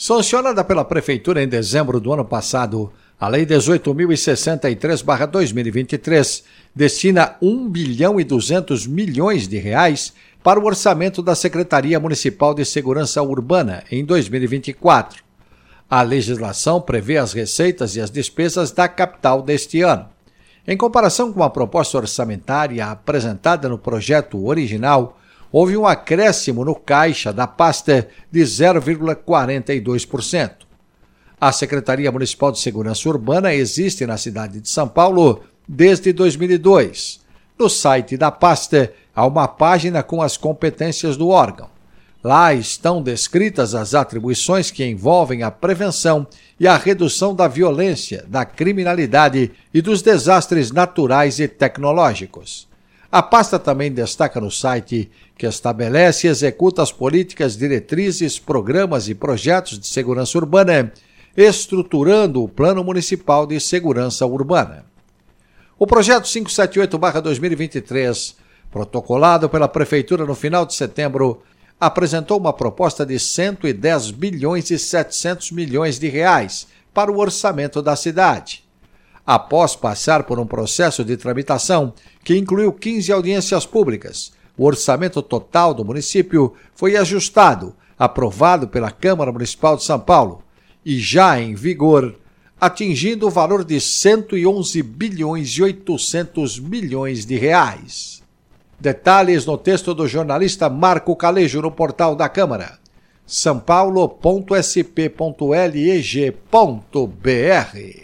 Sancionada pela Prefeitura em dezembro do ano passado, a Lei 18.063-2023 destina 1 bilhão e 200 milhões de reais para o orçamento da Secretaria Municipal de Segurança Urbana em 2024. A legislação prevê as receitas e as despesas da capital deste ano. Em comparação com a proposta orçamentária apresentada no projeto original, houve um acréscimo no caixa da pasta de 0,42%. A Secretaria Municipal de Segurança Urbana existe na cidade de São Paulo desde 2002. No site da pasta há uma página com as competências do órgão. Lá estão descritas as atribuições que envolvem a prevenção e a redução da violência, da criminalidade e dos desastres naturais e tecnológicos. A pasta também destaca no site que estabelece e executa as políticas, diretrizes, programas e projetos de segurança urbana, estruturando o Plano Municipal de Segurança Urbana. O projeto 578-2023, protocolado pela Prefeitura no final de setembro, apresentou uma proposta de 110 bilhões e 700 milhões de reais para o orçamento da cidade. Após passar por um processo de tramitação que incluiu 15 audiências públicas, o orçamento total do município foi ajustado, aprovado pela Câmara Municipal de São Paulo e já em vigor, atingindo o valor de 111 bilhões e 800 milhões de reais. Detalhes no texto do jornalista Marco Calejo no portal da Câmara. sãopaulo.sp.leg.br